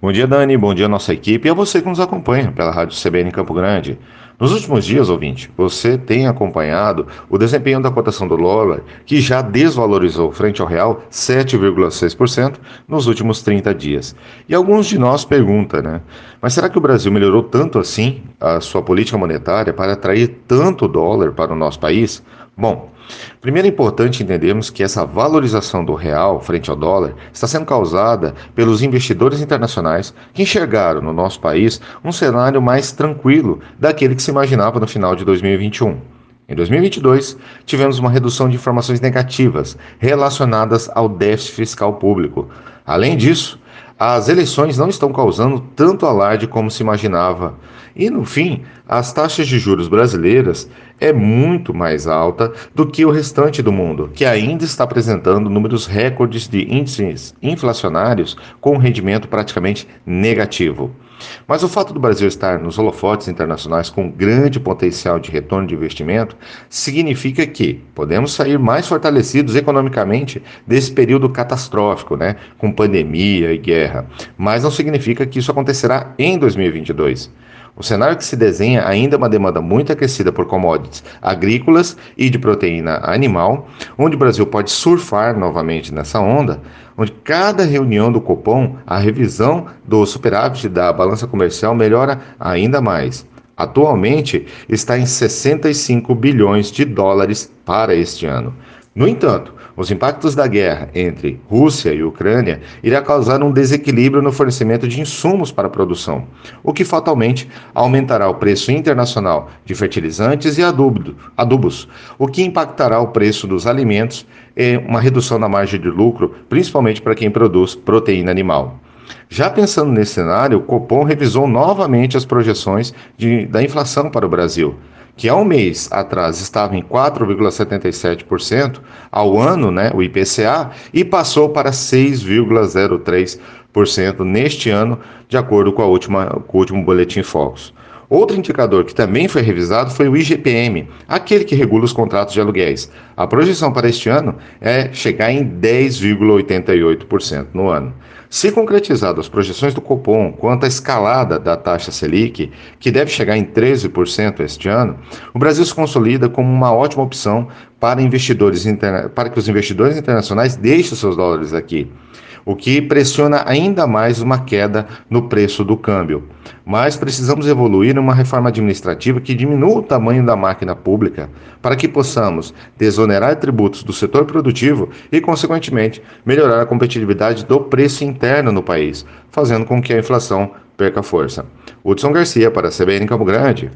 Bom dia, Dani. Bom dia, nossa equipe e a você que nos acompanha pela Rádio CBN Campo Grande. Nos últimos dias, ouvinte, você tem acompanhado o desempenho da cotação do dólar, que já desvalorizou frente ao real 7,6% nos últimos 30 dias. E alguns de nós perguntam, né? Mas será que o Brasil melhorou tanto assim a sua política monetária para atrair tanto dólar para o nosso país? Bom, primeiro é importante entendermos que essa valorização do real frente ao dólar está sendo causada pelos investidores internacionais que enxergaram no nosso país um cenário mais tranquilo daquele que se imaginava no final de 2021. Em 2022, tivemos uma redução de informações negativas relacionadas ao déficit fiscal público. Além disso, as eleições não estão causando tanto alarde como se imaginava. E no fim, as taxas de juros brasileiras é muito mais alta do que o restante do mundo, que ainda está apresentando números recordes de índices inflacionários com rendimento praticamente negativo. Mas o fato do Brasil estar nos holofotes internacionais com grande potencial de retorno de investimento significa que podemos sair mais fortalecidos economicamente desse período catastrófico, né, com pandemia e guerra. Mas não significa que isso acontecerá em 2022. O cenário que se desenha ainda é uma demanda muito aquecida por commodities agrícolas e de proteína animal, onde o Brasil pode surfar novamente nessa onda, onde cada reunião do Copom, a revisão do superávit da balança comercial melhora ainda mais. Atualmente está em 65 bilhões de dólares para este ano. No entanto, os impactos da guerra entre Rússia e Ucrânia irá causar um desequilíbrio no fornecimento de insumos para a produção, o que fatalmente aumentará o preço internacional de fertilizantes e adubos, o que impactará o preço dos alimentos e uma redução na margem de lucro, principalmente para quem produz proteína animal. Já pensando nesse cenário, o Copom revisou novamente as projeções de, da inflação para o Brasil que há um mês atrás estava em 4,77% ao ano, né, o IPCA, e passou para 6,03% neste ano, de acordo com, a última, com o último boletim Focus. Outro indicador que também foi revisado foi o IGPM, aquele que regula os contratos de aluguéis. A projeção para este ano é chegar em 10,88% no ano. Se concretizado as projeções do Copom quanto à escalada da taxa Selic, que deve chegar em 13% este ano, o Brasil se consolida como uma ótima opção para investidores para que os investidores internacionais deixem seus dólares aqui o que pressiona ainda mais uma queda no preço do câmbio. Mas precisamos evoluir em uma reforma administrativa que diminua o tamanho da máquina pública para que possamos desonerar tributos do setor produtivo e, consequentemente, melhorar a competitividade do preço interno no país, fazendo com que a inflação perca força. Hudson Garcia para a CBN Campo Grande.